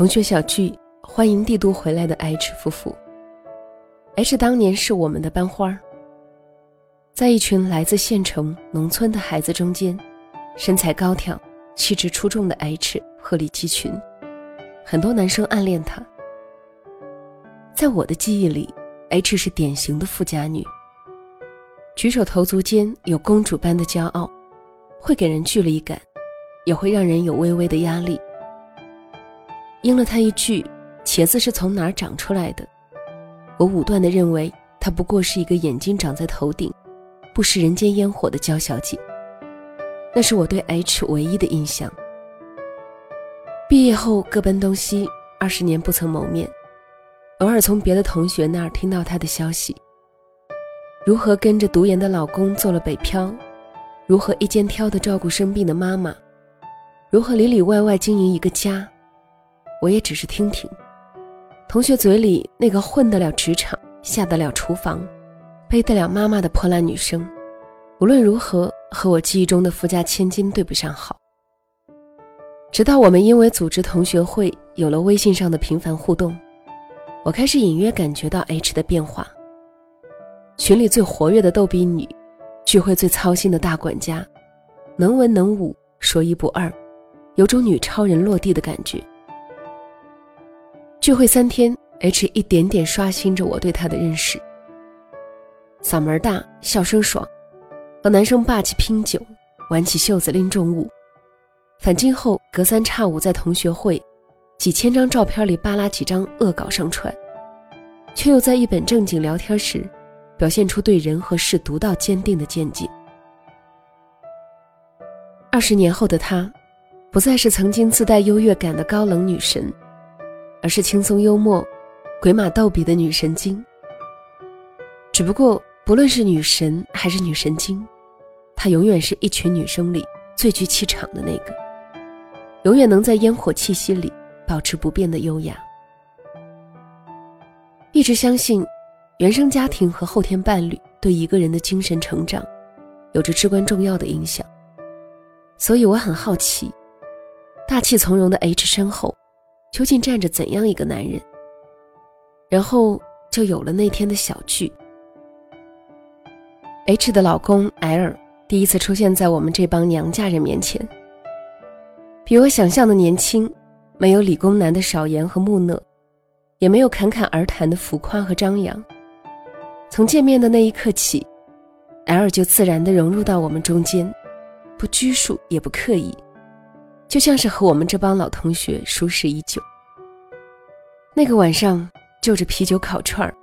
同学小聚，欢迎帝都回来的 H 夫妇。H 当年是我们的班花，在一群来自县城、农村的孩子中间，身材高挑、气质出众的 H 鹤立鸡群，很多男生暗恋她。在我的记忆里，H 是典型的富家女，举手投足间有公主般的骄傲，会给人距离感，也会让人有微微的压力。应了他一句：“茄子是从哪儿长出来的？”我武断地认为她不过是一个眼睛长在头顶、不食人间烟火的娇小姐。那是我对 H 唯一的印象。毕业后各奔东西，二十年不曾谋面，偶尔从别的同学那儿听到她的消息：如何跟着读研的老公做了北漂，如何一肩挑的照顾生病的妈妈，如何里里外外经营一个家。我也只是听听，同学嘴里那个混得了职场、下得了厨房、背得了妈妈的破烂女生，无论如何和我记忆中的富家千金对不上号。直到我们因为组织同学会有了微信上的频繁互动，我开始隐约感觉到 H 的变化。群里最活跃的逗比女，聚会最操心的大管家，能文能武，说一不二，有种女超人落地的感觉。聚会三天，H 一点点刷新着我对他的认识。嗓门大，笑声爽，和男生霸气拼酒，挽起袖子拎重物。返京后，隔三差五在同学会，几千张照片里扒拉几张恶搞上传，却又在一本正经聊天时，表现出对人和事独到坚定的见解。二十年后的她，不再是曾经自带优越感的高冷女神。而是轻松幽默、鬼马逗比的女神经。只不过，不论是女神还是女神经，她永远是一群女生里最具气场的那个，永远能在烟火气息里保持不变的优雅。一直相信，原生家庭和后天伴侣对一个人的精神成长有着至关重要的影响。所以我很好奇，大气从容的 H 身后。究竟站着怎样一个男人？然后就有了那天的小聚。H 的老公 L 第一次出现在我们这帮娘家人面前，比我想象的年轻，没有理工男的少言和木讷，也没有侃侃而谈的浮夸和张扬。从见面的那一刻起，L 就自然地融入到我们中间，不拘束也不刻意。就像是和我们这帮老同学熟识已久。那个晚上，就着啤酒烤串儿，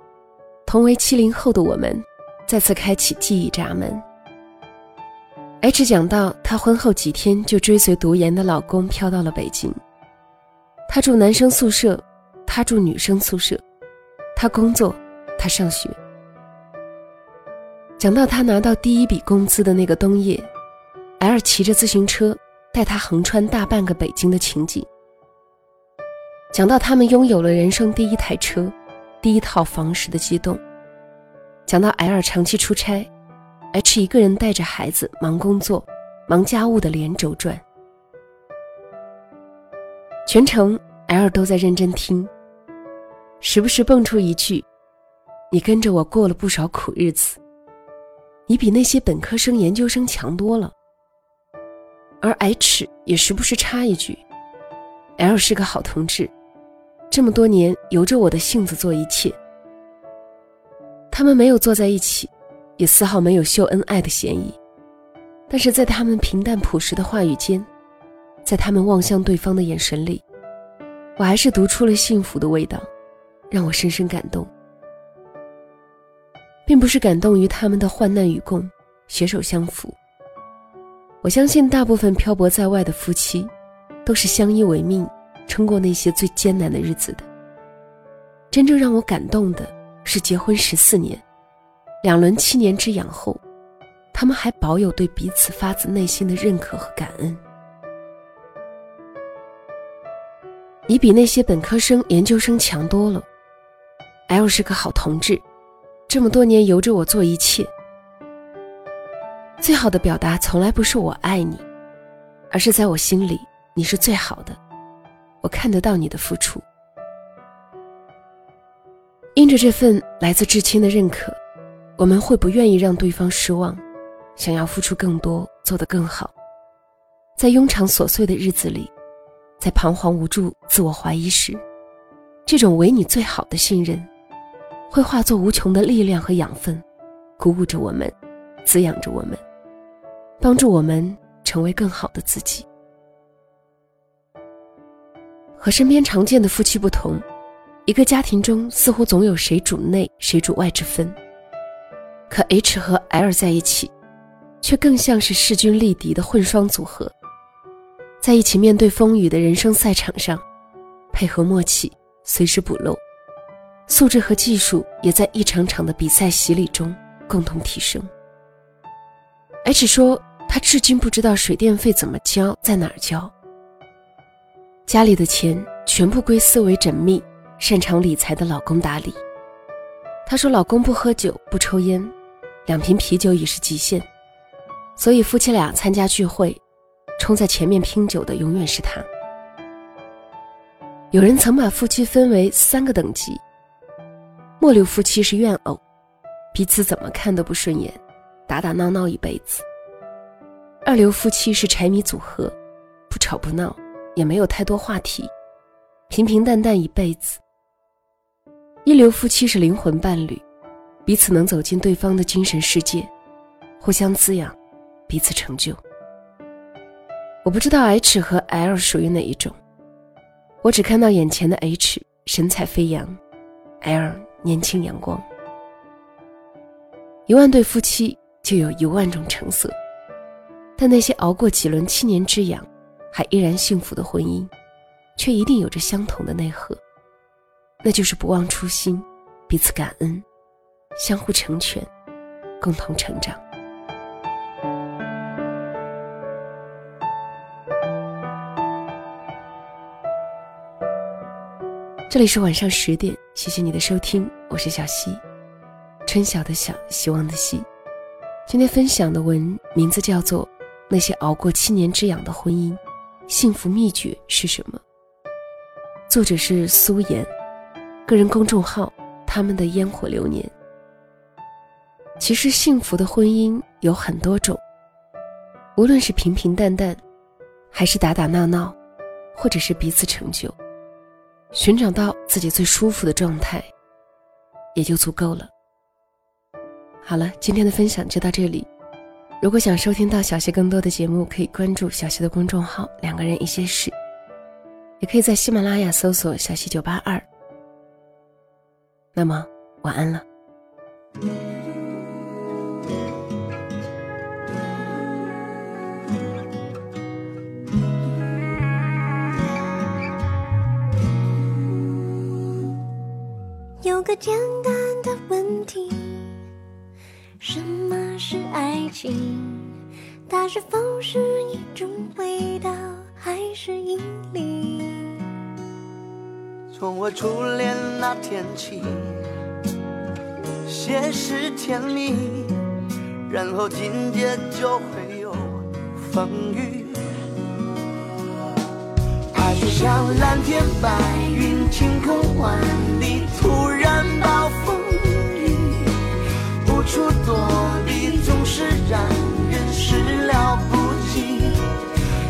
同为七零后的我们，再次开启记忆闸门。H 讲到，她婚后几天就追随读研的老公飘到了北京。她住男生宿舍，他住女生宿舍，他工作，他上学。讲到他拿到第一笔工资的那个冬夜，L 骑着自行车。带他横穿大半个北京的情景。讲到他们拥有了人生第一台车、第一套房时的激动。讲到 L 长期出差，H 一个人带着孩子忙工作、忙家务的连轴转。全程 L 都在认真听，时不时蹦出一句：“你跟着我过了不少苦日子，你比那些本科生、研究生强多了。”而 H 也时不时插一句：“L 是个好同志，这么多年由着我的性子做一切。”他们没有坐在一起，也丝毫没有秀恩爱的嫌疑，但是在他们平淡朴实的话语间，在他们望向对方的眼神里，我还是读出了幸福的味道，让我深深感动，并不是感动于他们的患难与共，携手相扶。我相信大部分漂泊在外的夫妻，都是相依为命，撑过那些最艰难的日子的。真正让我感动的是，结婚十四年，两轮七年之痒后，他们还保有对彼此发自内心的认可和感恩。你比那些本科生、研究生强多了。L 是个好同志，这么多年由着我做一切。最好的表达从来不是我爱你，而是在我心里你是最好的。我看得到你的付出。因着这份来自至亲的认可，我们会不愿意让对方失望，想要付出更多，做得更好。在庸常琐碎的日子里，在彷徨无助、自我怀疑时，这种为你最好的信任，会化作无穷的力量和养分，鼓舞着我们，滋养着我们，帮助我们成为更好的自己。和身边常见的夫妻不同，一个家庭中似乎总有谁主内谁主外之分。可 H 和 L 在一起，却更像是势均力敌的混双组合。在一起面对风雨的人生赛场上，配合默契，随时补漏，素质和技术也在一场场的比赛洗礼中共同提升。H 说，他至今不知道水电费怎么交，在哪儿交。家里的钱全部归思维缜密、擅长理财的老公打理。她说，老公不喝酒，不抽烟，两瓶啤酒已是极限，所以夫妻俩参加聚会。冲在前面拼酒的永远是他。有人曾把夫妻分为三个等级：末流夫妻是怨偶，彼此怎么看都不顺眼，打打闹闹一辈子；二流夫妻是柴米组合，不吵不闹，也没有太多话题，平平淡淡一辈子；一流夫妻是灵魂伴侣，彼此能走进对方的精神世界，互相滋养，彼此成就。我不知道 H 和 L 属于哪一种，我只看到眼前的 H 神采飞扬，L 年轻阳光。一万对夫妻就有一万种成色，但那些熬过几轮七年之痒，还依然幸福的婚姻，却一定有着相同的内核，那就是不忘初心，彼此感恩，相互成全，共同成长。这里是晚上十点，谢谢你的收听，我是小溪，春晓的晓，希望的希。今天分享的文名字叫做《那些熬过七年之痒的婚姻，幸福秘诀是什么》。作者是苏妍，个人公众号他们的烟火流年。其实幸福的婚姻有很多种，无论是平平淡淡，还是打打闹闹，或者是彼此成就。寻找到自己最舒服的状态，也就足够了。好了，今天的分享就到这里。如果想收听到小溪更多的节目，可以关注小溪的公众号“两个人一些事”，也可以在喜马拉雅搜索“小溪九八二”。那么，晚安了。有个简单的问题：什么情？它是否是一种味道，还是引力？从我初恋那天起，先是甜蜜，然后紧接就会有风雨。爱就像蓝天白云，晴空万里，突然暴风雨，无处躲，是让人始料不及。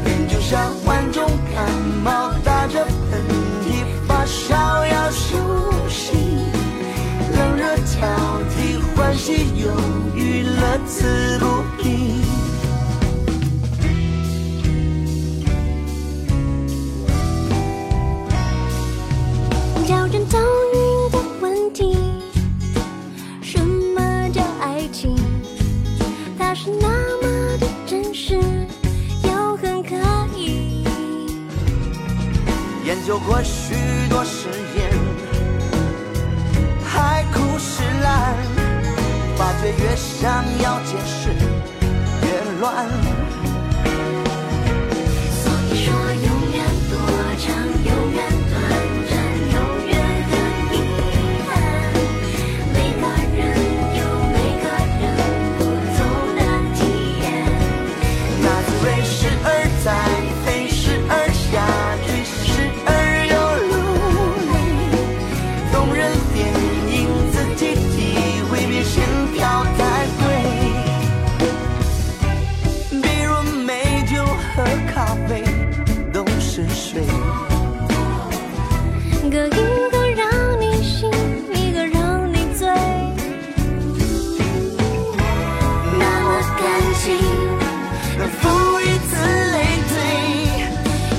人就像万种感冒，打着喷嚏，发烧要休息，冷热挑剔，欢喜忧郁，乐此不疲。那么的真实又很可疑研究过许多誓言海枯石烂发觉越想要解释越乱。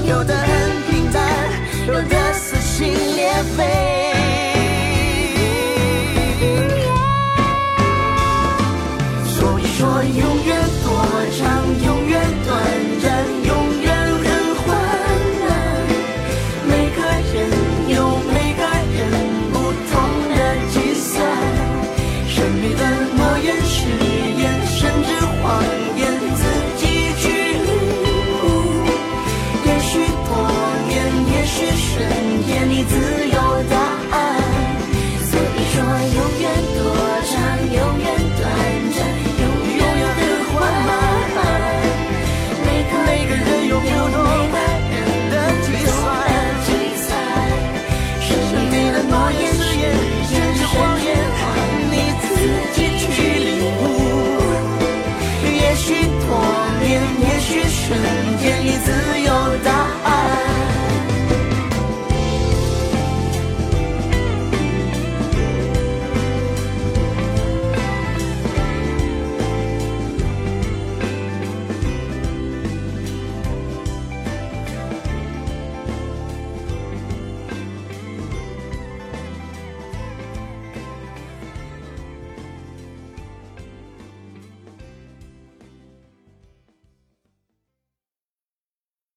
有的很平淡，有的撕心裂肺。所以说，永远多长？永远短暂？永远很混乱？每个人有每个人不同的计算，神秘的。